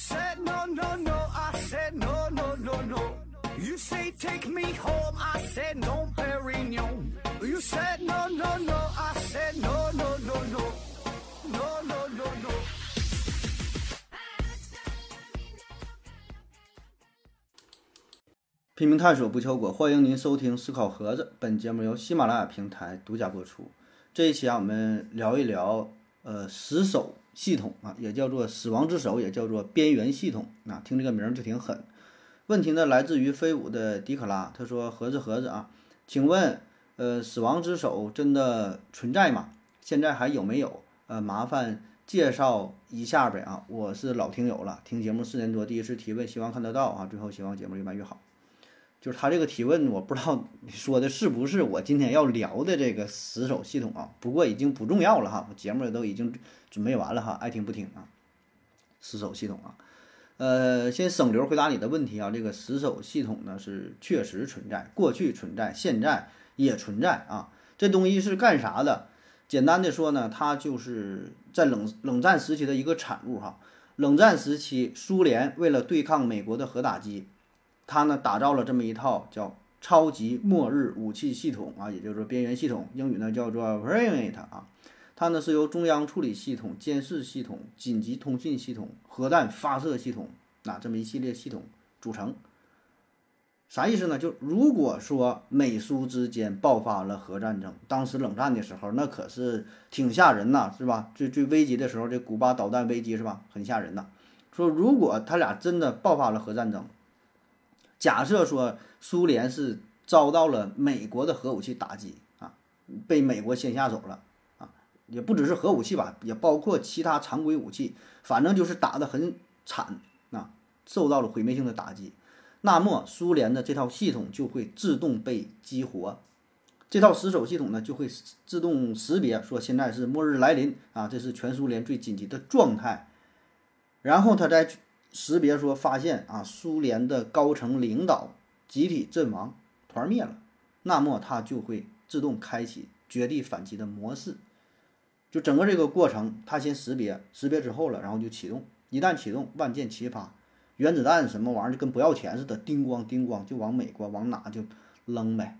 said no, no, no. I said no, no, no, no. You say take me home. I said no, Perignon. You said no, no, no. I said no, no, no, no. No, no, no, no. 拼命探索不求果，欢迎您收听思考盒子。本节目由喜马拉雅平台独家播出。这一期啊，我们聊一聊呃死守系统啊，也叫做死亡之手，也叫做边缘系统啊，听这个名儿就挺狠。问题呢来自于飞舞的迪可拉，他说：“盒子盒子啊，请问呃死亡之手真的存在吗？现在还有没有？呃，麻烦介绍一下呗啊，我是老听友了，听节目四年多，第一次提问，希望看得到啊，最后希望节目越办越好。”就是他这个提问，我不知道你说的是不是我今天要聊的这个死守系统啊？不过已经不重要了哈，我节目也都已经准备完了哈，爱听不听啊。死守系统啊，呃，先省流回答你的问题啊。这个死守系统呢是确实存在，过去存在，现在也存在啊。这东西是干啥的？简单的说呢，它就是在冷冷战时期的一个产物哈。冷战时期，苏联为了对抗美国的核打击。他呢打造了这么一套叫超级末日武器系统啊，也就是说边缘系统，英语呢叫做 Variant 啊。它呢是由中央处理系统、监视系统、紧急通信系统、核弹发射系统啊这么一系列系统组成。啥意思呢？就如果说美苏之间爆发了核战争，当时冷战的时候那可是挺吓人呐，是吧？最最危急的时候，这古巴导弹危机是吧？很吓人呐。说如果他俩真的爆发了核战争。假设说苏联是遭到了美国的核武器打击啊，被美国先下手了啊，也不只是核武器吧，也包括其他常规武器，反正就是打得很惨啊，受到了毁灭性的打击。那么苏联的这套系统就会自动被激活，这套死守系统呢就会自动识别说现在是末日来临啊，这是全苏联最紧急的状态，然后它再。识别说发现啊，苏联的高层领导集体阵亡，团灭了，那么它就会自动开启绝地反击的模式。就整个这个过程，它先识别，识别之后了，然后就启动。一旦启动，万箭齐发，原子弹什么玩意儿就跟不要钱似的，叮咣叮咣就往美国往哪就扔呗。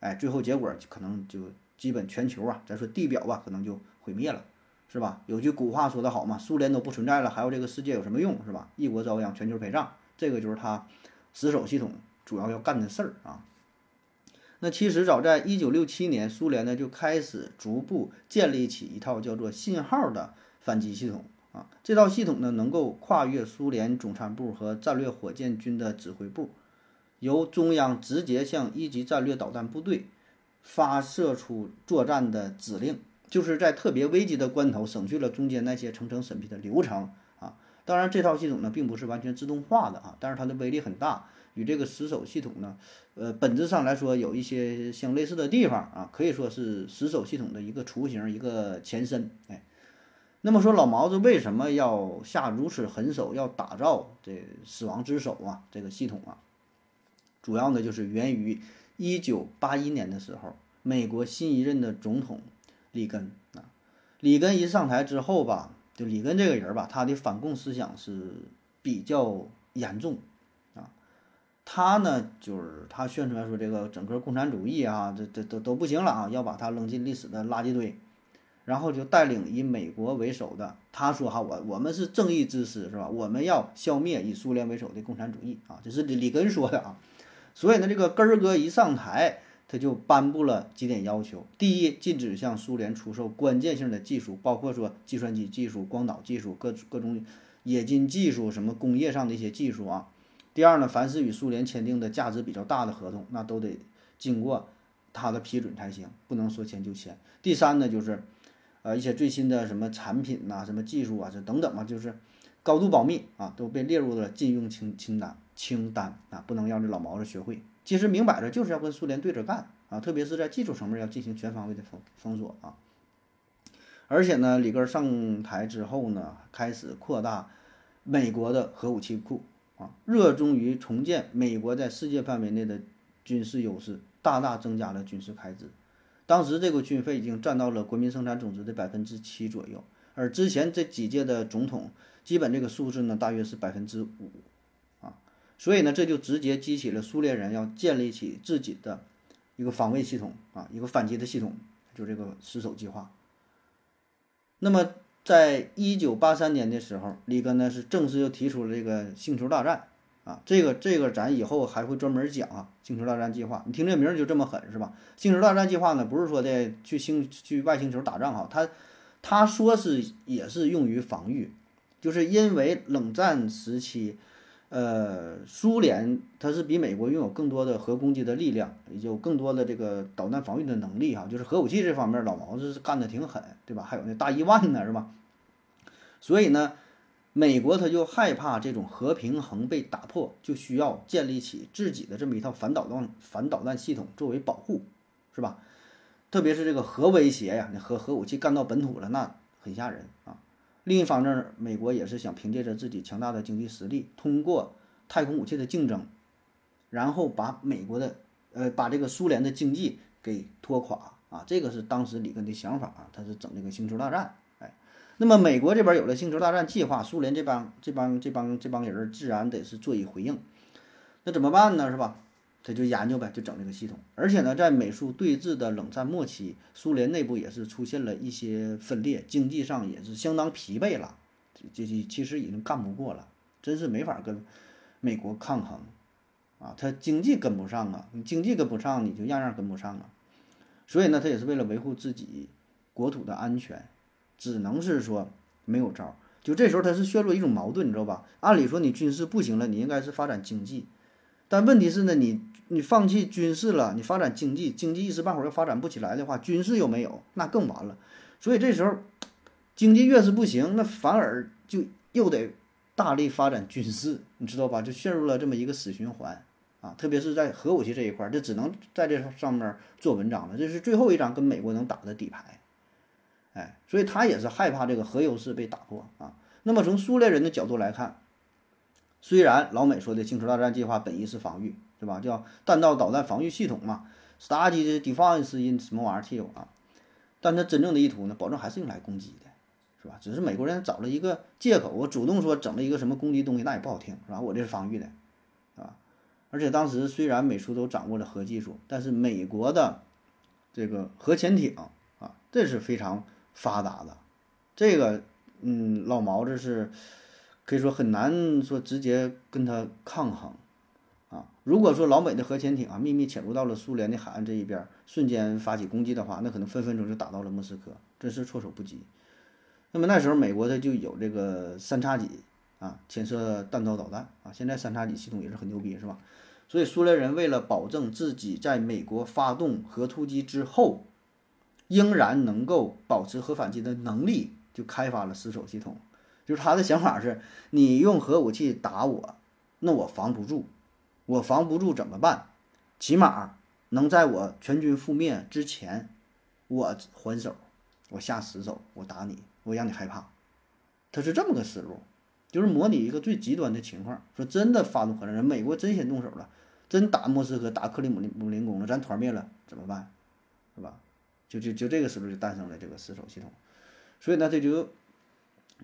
哎，最后结果可能就基本全球啊，咱说地表吧，可能就毁灭了。是吧？有句古话说得好嘛，苏联都不存在了，还有这个世界有什么用？是吧？一国遭殃，全球陪葬，这个就是他死守系统主要要干的事儿啊。那其实早在一九六七年，苏联呢就开始逐步建立起一套叫做信号的反击系统啊。这套系统呢能够跨越苏联总参部和战略火箭军的指挥部，由中央直接向一级战略导弹部队发射出作战的指令。就是在特别危急的关头，省去了中间那些层层审批的流程啊。当然，这套系统呢并不是完全自动化的啊，但是它的威力很大，与这个死守系统呢，呃，本质上来说有一些相类似的地方啊，可以说是死守系统的一个雏形，一个前身。哎，那么说老毛子为什么要下如此狠手，要打造这死亡之手啊？这个系统啊，主要呢就是源于一九八一年的时候，美国新一任的总统。里根啊，里根一上台之后吧，就里根这个人吧，他的反共思想是比较严重啊。他呢，就是他宣传说这个整个共产主义啊，这这都都不行了啊，要把它扔进历史的垃圾堆。然后就带领以美国为首的，他说哈，我我们是正义之师是吧？我们要消灭以苏联为首的共产主义啊，这是里里根说的啊。所以呢，这个根儿哥一上台。他就颁布了几点要求：第一，禁止向苏联出售关键性的技术，包括说计算机技术、光导技术、各各种冶金技术，什么工业上的一些技术啊。第二呢，凡是与苏联签订的价值比较大的合同，那都得经过他的批准才行，不能说签就签。第三呢，就是呃一些最新的什么产品呐、什么技术啊，这等等嘛，就是高度保密啊，都被列入了禁用清清单清单啊，不能让这老毛子学会。其实明摆着就是要跟苏联对着干啊，特别是在技术层面要进行全方位的封封锁啊。而且呢，里根上台之后呢，开始扩大美国的核武器库啊，热衷于重建美国在世界范围内的军事优势，大大增加了军事开支。当时这个军费已经占到了国民生产总值的百分之七左右，而之前这几届的总统，基本这个数字呢大约是百分之五，所以呢这就直接激起了苏联人要建立起自己的一个防卫系统啊，一个反击的系统，就这个死守计划。那么在一九八三年的时候，里根呢是正式又提出了这个星球大战。啊，这个这个咱以后还会专门讲啊，星球大战计划。你听这名儿就这么狠是吧？星球大战计划呢，不是说的去星去外星球打仗哈，他他说是也是用于防御，就是因为冷战时期，呃，苏联它是比美国拥有更多的核攻击的力量，也有更多的这个导弹防御的能力哈，就是核武器这方面老毛子是干的挺狠，对吧？还有那大伊万呢是吧？所以呢。美国他就害怕这种核平衡被打破，就需要建立起自己的这么一套反导弹反导弹系统作为保护，是吧？特别是这个核威胁呀，你核核武器干到本土了，那很吓人啊。另一方面，美国也是想凭借着自己强大的经济实力，通过太空武器的竞争，然后把美国的呃把这个苏联的经济给拖垮啊。这个是当时里根的想法啊，他是整这个星球大战。哎那么美国这边有了星球大战计划，苏联这帮这帮这帮这帮人自然得是做以回应。那怎么办呢？是吧？他就研究呗，就整这个系统。而且呢，在美苏对峙的冷战末期，苏联内部也是出现了一些分裂，经济上也是相当疲惫了，这这其实已经干不过了，真是没法跟美国抗衡啊！他经济跟不上啊，你经济跟不上，你就样样跟不上啊。所以呢，他也是为了维护自己国土的安全。只能是说没有招儿，就这时候他是陷入一种矛盾，你知道吧？按理说你军事不行了，你应该是发展经济，但问题是呢，你你放弃军事了，你发展经济，经济一时半会儿又发展不起来的话，军事又没有，那更完了。所以这时候经济越是不行，那反而就又得大力发展军事，你知道吧？就陷入了这么一个死循环啊！特别是在核武器这一块，这只能在这上面做文章了。这是最后一张跟美国能打的底牌。哎，所以他也是害怕这个核优势被打破啊。那么从苏联人的角度来看，虽然老美说的星球大战计划本意是防御，对吧？叫弹道导弹防御系统嘛，START Defense in 什么玩意儿 T 啊？但它真正的意图呢，保证还是用来攻击的，是吧？只是美国人找了一个借口，我主动说整了一个什么攻击东西，那也不好听，是吧？我这是防御的，啊。而且当时虽然美苏都掌握了核技术，但是美国的这个核潜艇啊，这是非常。发达的，这个，嗯，老毛子是可以说很难说直接跟他抗衡，啊，如果说老美的核潜艇啊秘密潜入到了苏联的海岸这一边，瞬间发起攻击的话，那可能分分钟就打到了莫斯科，真是措手不及。那么那时候美国它就有这个三叉戟啊，潜射弹道导弹啊，现在三叉戟系统也是很牛逼，是吧？所以苏联人为了保证自己在美国发动核突击之后。仍然能够保持核反击的能力，就开发了死守系统。就是他的想法是：你用核武器打我，那我防不住，我防不住怎么办？起码能在我全军覆灭之前，我还手，我下死手，我打你，我让你害怕。他是这么个思路，就是模拟一个最极端的情况。说真的，发动核战争，美国真先动手了，真打莫斯科，打克里姆林姆林宫了，咱团灭了怎么办？是吧？就就就这个思路就诞生了这个死守系统，所以呢，这就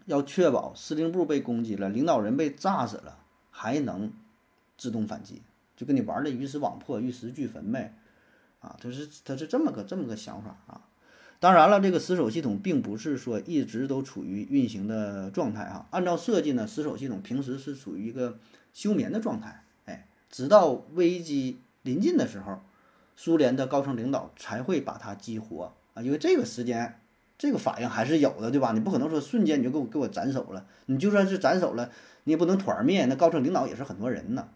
要确保司令部被攻击了，领导人被炸死了，还能自动反击，就跟你玩的鱼死网破、玉石俱焚呗，啊，他是他是这么个这么个想法啊。当然了，这个死守系统并不是说一直都处于运行的状态哈，按照设计呢，死守系统平时是处于一个休眠的状态，哎，直到危机临近的时候。苏联的高层领导才会把它激活啊，因为这个时间，这个反应还是有的，对吧？你不可能说瞬间你就给我给我斩首了，你就算是斩首了，你也不能团灭。那高层领导也是很多人呢，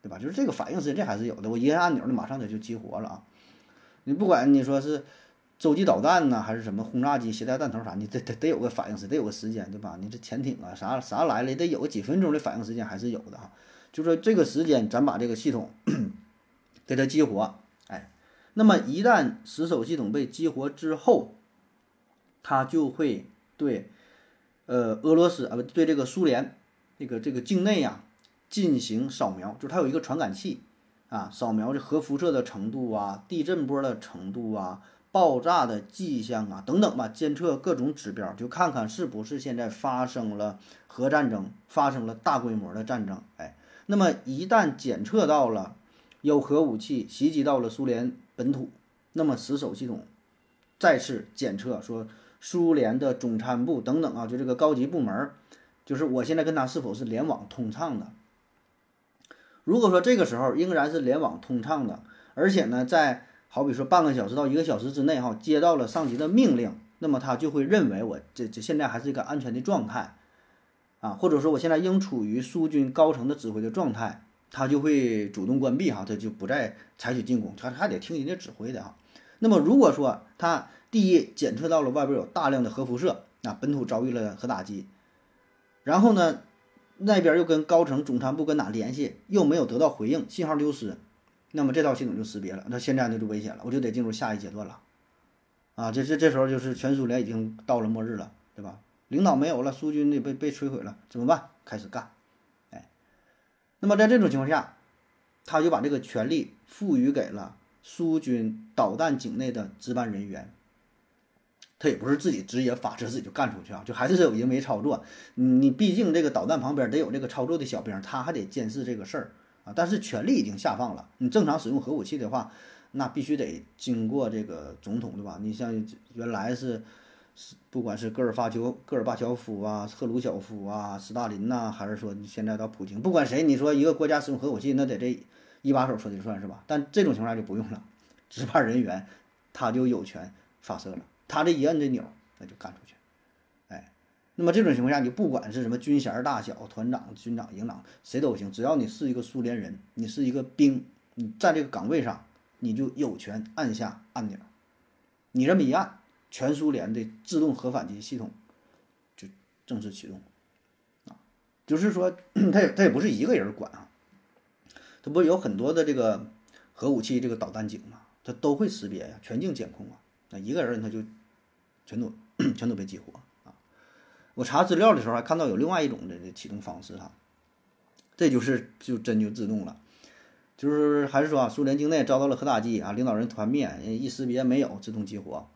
对吧？就是这个反应时间这还是有的。我一按按钮，那马上它就激活了啊。你不管你说是洲际导弹呢，还是什么轰炸机携带弹头啥，你得得得有个反应时，得有个时间，对吧？你这潜艇啊啥啥来了，得有个几分钟的反应时间还是有的哈。就说这个时间，咱把这个系统 给它激活。哎那么一旦死守系统被激活之后，它就会对，呃，俄罗斯啊不对这个苏联这个这个境内呀进行扫描，就是它有一个传感器啊，扫描这核辐射的程度啊、地震波的程度啊、爆炸的迹象啊等等吧，监测各种指标，就看看是不是现在发生了核战争，发生了大规模的战争。哎，那么一旦检测到了有核武器袭击到了苏联本土，那么死守系统再次检测说苏联的总参部等等啊，就这个高级部门，就是我现在跟他是否是联网通畅的。如果说这个时候仍然是联网通畅的，而且呢，在好比说半个小时到一个小时之内哈，接到了上级的命令，那么他就会认为我这这现在还是一个安全的状态，啊，或者说我现在应处于苏军高层的指挥的状态，他就会主动关闭哈，他就不再采取进攻，他还得听人家指挥的哈。那么如果说他第一检测到了外边有大量的核辐射，啊，本土遭遇了核打击，然后呢？那边又跟高层总参部跟哪联系，又没有得到回应，信号丢失，那么这套系统就识别了，那现在那就危险了，我就得进入下一阶段了，啊，这这这时候就是全苏联已经到了末日了，对吧？领导没有了，苏军的被被摧毁了，怎么办？开始干，哎，那么在这种情况下，他就把这个权力赋予给了苏军导弹井内的值班人员。他也不是自己直接发射自己就干出去啊，就还是有人为操作。你毕竟这个导弹旁边得有这个操作的小兵，他还得监视这个事儿啊。但是权力已经下放了，你正常使用核武器的话，那必须得经过这个总统对吧？你像原来是，不管是戈尔巴乔戈尔巴乔夫啊、赫鲁晓夫啊、斯大林呐，还是说你现在到普京，不管谁，你说一个国家使用核武器，那得这一把手说的算是吧？但这种情况下就不用了，值班人员他就有权发射了。他这一摁这钮，那就干出去，哎，那么这种情况下，你不管是什么军衔大小、团长、军长、营长，谁都行，只要你是一个苏联人，你是一个兵，你在这个岗位上，你就有权按下按钮。你这么一按，全苏联的自动核反击系统就正式启动，啊，就是说，他也他也不是一个人管啊，他不是有很多的这个核武器这个导弹井嘛，他都会识别呀，全境监控啊，那一个人他就。全都 全都被激活啊！我查资料的时候还看到有另外一种的启动方式哈，这就是就真就自动了，就是还是说啊，苏联境内遭到了核打击啊，领导人团灭，一识别没有自动激活，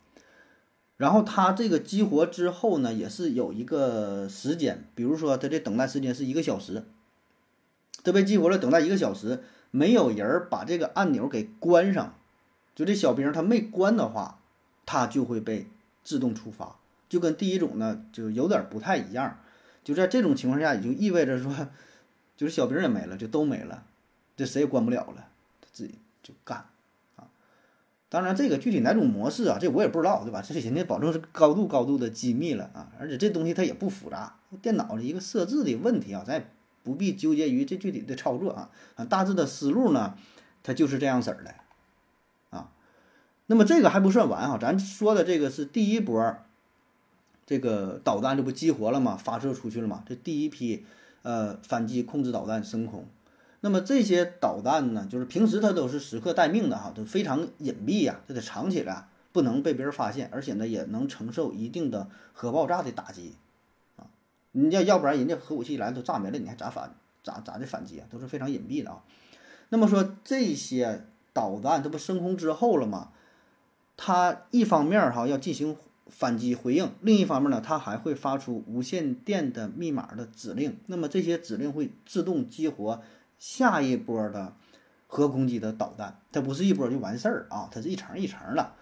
然后它这个激活之后呢，也是有一个时间，比如说它这等待时间是一个小时，这被激活了，等待一个小时，没有人把这个按钮给关上，就这小兵他没关的话，他就会被。自动触发就跟第一种呢就有点不太一样，就在这种情况下，也就意味着说，就是小兵也没了，就都没了，这谁也关不了了，自己就干啊。当然，这个具体哪种模式啊，这我也不知道，对吧？这人家保证是高度高度的机密了啊，而且这东西它也不复杂，电脑的一个设置的问题啊，咱也不必纠结于这具体的操作啊啊，大致的思路呢，它就是这样式儿的。那么这个还不算完哈，咱说的这个是第一波，这个导弹这不激活了吗？发射出去了吗？这第一批，呃，反击控制导弹升空。那么这些导弹呢，就是平时它都是时刻待命的哈，都非常隐蔽呀，它得藏起来，不能被别人发现，而且呢也能承受一定的核爆炸的打击，啊，你要要不然人家核武器来都炸没了，你还咋反咋咋的反击啊？都是非常隐蔽的啊。那么说这些导弹这不升空之后了吗？它一方面哈要进行反击回应，另一方面呢，它还会发出无线电的密码的指令。那么这些指令会自动激活下一波的核攻击的导弹。它不是一波就完事儿啊，它是一层一层的。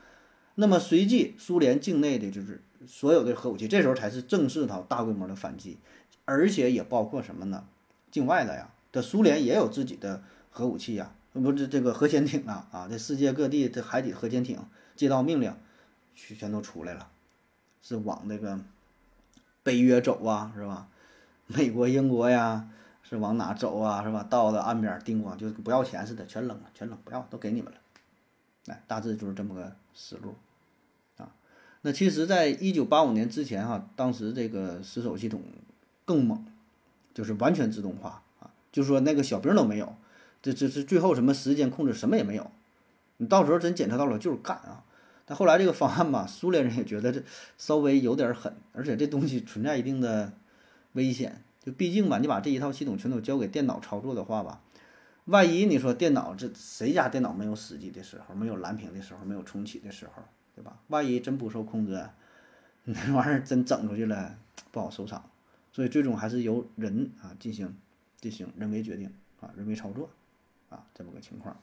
那么随即苏联境内的就是所有的核武器，这时候才是正式的大规模的反击，而且也包括什么呢？境外的呀，这苏联也有自己的核武器呀，不是这个核潜艇啊啊，这世界各地的海底核潜艇。接到命令，全全都出来了，是往那个北约走啊，是吧？美国、英国呀，是往哪走啊，是吧？到了岸边，叮咣就不要钱似的，全扔了，全扔，不要，都给你们了。哎，大致就是这么个思路啊。那其实，在一九八五年之前哈，当时这个死守系统更猛，就是完全自动化啊，就说那个小兵都没有，这这这最后什么时间控制什么也没有。你到时候真检测到了，就是干啊！但后来这个方案吧，苏联人也觉得这稍微有点狠，而且这东西存在一定的危险。就毕竟吧，你把这一套系统全都交给电脑操作的话吧，万一你说电脑这谁家电脑没有死机的时候，没有蓝屏的时候，没有重启的时候，对吧？万一真不受控制，那玩意儿真整出去了，不好收场。所以最终还是由人啊进行进行人为决定啊，人为操作啊，这么个情况。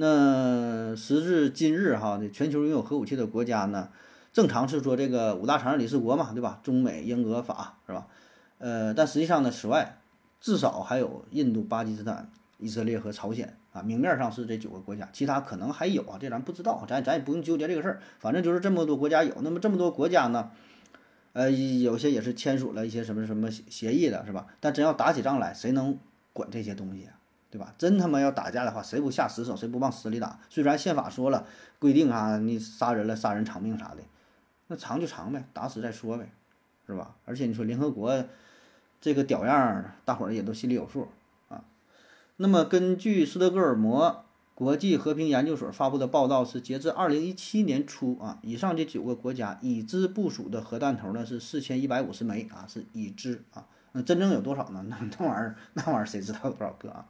那时至今日哈，这全球拥有核武器的国家呢，正常是说这个五大常任理事国嘛，对吧？中美英俄法是吧？呃，但实际上呢，此外至少还有印度、巴基斯坦、以色列和朝鲜啊，明面上是这九个国家，其他可能还有啊，这咱不知道，咱咱也不用纠结这个事儿，反正就是这么多国家有。那么这么多国家呢，呃，有些也是签署了一些什么什么协议的，是吧？但真要打起仗来，谁能管这些东西啊？对吧？真他妈要打架的话，谁不下死手，谁不往死里打？虽然宪法说了规定啊，你杀人了，杀人偿命啥的，那偿就偿呗，打死再说呗，是吧？而且你说联合国这个屌样儿，大伙儿也都心里有数啊。那么根据斯德哥尔摩国际和平研究所发布的报道，是截至二零一七年初啊，以上这九个国家已知部署的核弹头呢是四千一百五十枚啊，是已知啊。那真正有多少呢？那那玩意儿，那玩意儿谁知道有多少个啊？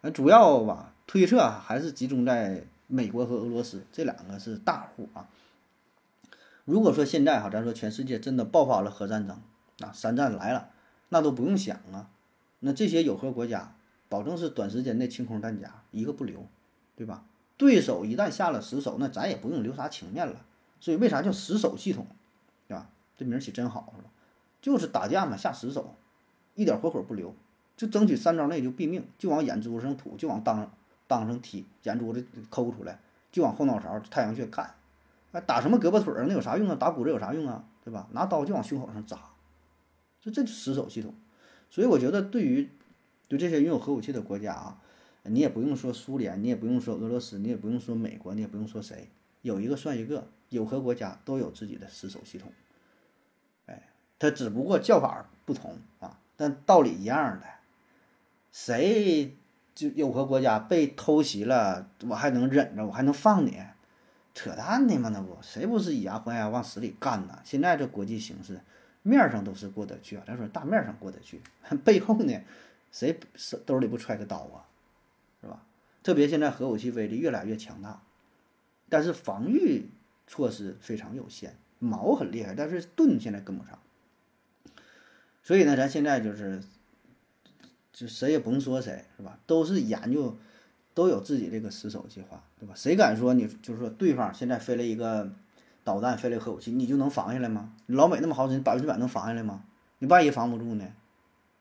呃，主要吧，推测还是集中在美国和俄罗斯这两个是大户啊。如果说现在哈，咱说全世界真的爆发了核战争啊，三战来了，那都不用想啊。那这些有核国家，保证是短时间内清空弹夹，一个不留，对吧？对手一旦下了死手，那咱也不用留啥情面了。所以为啥叫死守系统，对吧？这名起真好，就是打架嘛，下死手。一点活口不留，就争取三招内就毙命，就往眼珠子上吐，就往裆裆上踢，眼珠子抠出来，就往后脑勺、太阳穴干。哎，打什么胳膊腿儿那有啥用啊？打骨折有啥用啊？对吧？拿刀就往胸口上扎，就这死守系统。所以我觉得，对于对这些拥有核武器的国家啊，你也不用说苏联，你也不用说俄罗斯，你也不用说美国，你也不用说谁，有一个算一个，有核国家都有自己的死守系统。哎，它只不过叫法不同啊。但道理一样的，谁就有个国家被偷袭了，我还能忍着，我还能放你？扯淡的嘛，那不谁不是以牙还牙往死里干呢？现在这国际形势，面上都是过得去啊，咱说大面上过得去，背后呢，谁手兜里不揣个刀啊？是吧？特别现在核武器威力越来越强大，但是防御措施非常有限，矛很厉害，但是盾现在跟不上。所以呢，咱现在就是，就谁也甭说谁是吧？都是研究，都有自己这个死守计划，对吧？谁敢说你就是说对方现在飞了一个导弹，飞了核武器，你就能防下来吗？老美那么好使，百分之百能防下来吗？你万一防不住呢，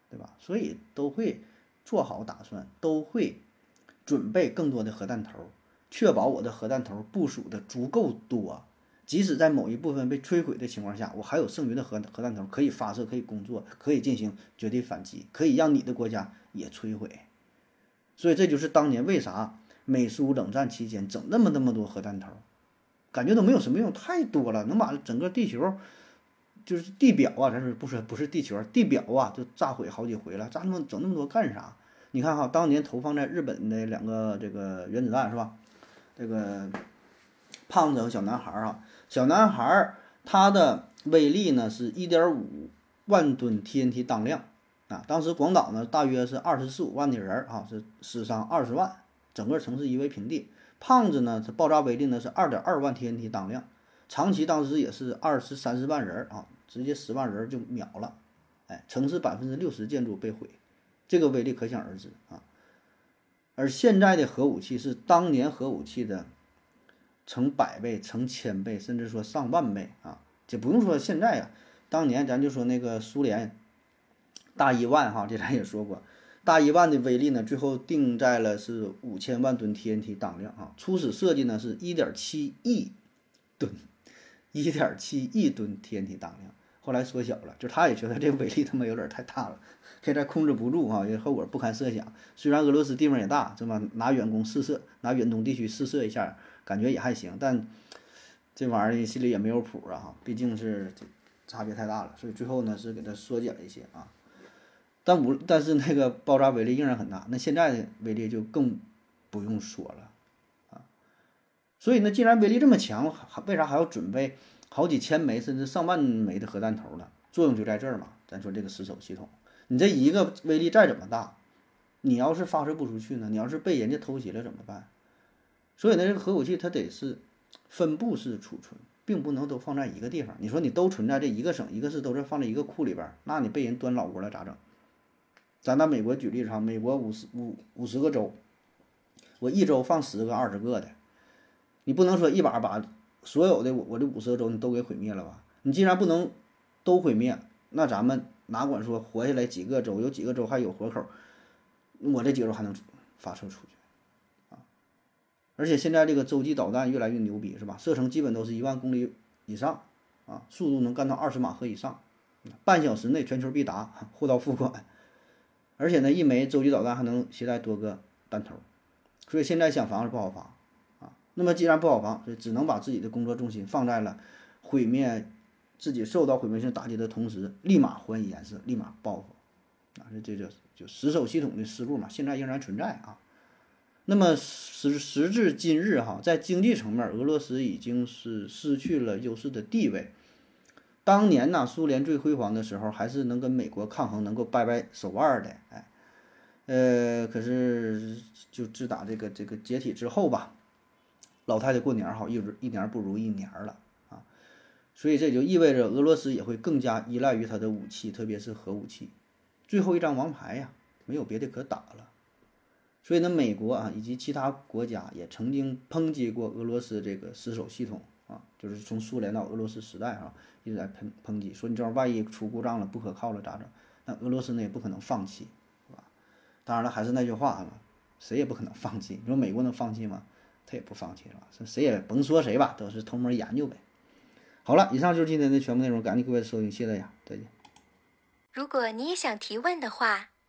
对吧？所以都会做好打算，都会准备更多的核弹头，确保我的核弹头部署的足够多。即使在某一部分被摧毁的情况下，我还有剩余的核核弹头可以发射，可以工作，可以进行绝对反击，可以让你的国家也摧毁。所以这就是当年为啥美苏冷战期间整那么那么多核弹头，感觉都没有什么用，太多了，能把整个地球，就是地表啊，咱说不说不是地球，地表啊，就炸毁好几回了，炸那么整那么多干啥？你看哈，当年投放在日本的两个这个原子弹是吧？这个胖子和小男孩儿啊。小男孩儿他的威力呢是一点五万吨 TNT 当量啊，当时广岛呢大约是二十四五万的人儿啊，是死伤二十万，整个城市夷为平地。胖子呢，它爆炸威力呢是二点二万 TNT 当量，长崎当时也是二十三十万人儿啊，直接十万人儿就秒了，哎，城市百分之六十建筑被毁，这个威力可想而知啊。而现在的核武器是当年核武器的。成百倍、成千倍，甚至说上万倍啊！就不用说现在呀，当年咱就说那个苏联大一万哈，这咱也说过，大一万的威力呢，最后定在了是五千万吨 TNT 当量啊。初始设计呢是一点七亿吨，一点七亿吨 TNT 当量，后来缩小了，就他也觉得这个威力他妈有点太大了，现在控制不住哈，这后果不堪设想。虽然俄罗斯地方也大，是吧？拿远攻试射，拿远东地区试射一下。感觉也还行，但这玩意儿心里也没有谱啊！毕竟是差别太大了，所以最后呢是给它缩减了一些啊。但无但是那个爆炸威力仍然很大，那现在的威力就更不用说了啊。所以呢，既然威力这么强，还为啥还要准备好几千枚甚至上万枚的核弹头呢？作用就在这儿嘛。咱说这个死守系统，你这一个威力再怎么大，你要是发射不出去呢？你要是被人家偷袭了怎么办？所以呢，这个核武器它得是分布式储存，并不能都放在一个地方。你说你都存在这一个省一个市，都是放在一个库里边，那你被人端老窝了咋整？咱拿美国举例子哈，美国五十五五十个州，我一周放十个二十个的，你不能说一把把所有的我我这五十个州你都给毁灭了吧？你既然不能都毁灭，那咱们哪管说活下来几个州，有几个州还有活口，我这几个州还能发射出去？而且现在这个洲际导弹越来越牛逼，是吧？射程基本都是一万公里以上啊，速度能干到二十马赫以上，半小时内全球必达，货到付款。而且呢，一枚洲际导弹还能携带多个弹头，所以现在想防是不好防啊。那么既然不好防，所以只能把自己的工作重心放在了毁灭自己受到毁灭性打击的同时，立马还以颜色，立马报复啊。这这就就死守系统的思路嘛，现在仍然存在啊。那么时时至今日哈，在经济层面，俄罗斯已经是失去了优势的地位。当年呢，苏联最辉煌的时候，还是能跟美国抗衡，能够掰掰手腕的，哎，呃，可是就自打这个这个解体之后吧，老太太过年好，一直一年不如一年了啊，所以这就意味着俄罗斯也会更加依赖于它的武器，特别是核武器，最后一张王牌呀，没有别的可打了。所以呢，美国啊以及其他国家也曾经抨击过俄罗斯这个死守系统。啊，就是从苏联到俄罗斯时代啊，一直在抨抨击，说你这玩意万一出故障了、不可靠了咋整？那俄罗斯呢也不可能放弃，是吧？当然了，还是那句话啊，谁也不可能放弃。你说美国能放弃吗？他也不放弃了，是谁也甭说谁吧，都是偷摸研究呗。好了，以上就是今天的全部内容，感谢各位收听，谢谢大家，再见。如果你也想提问的话，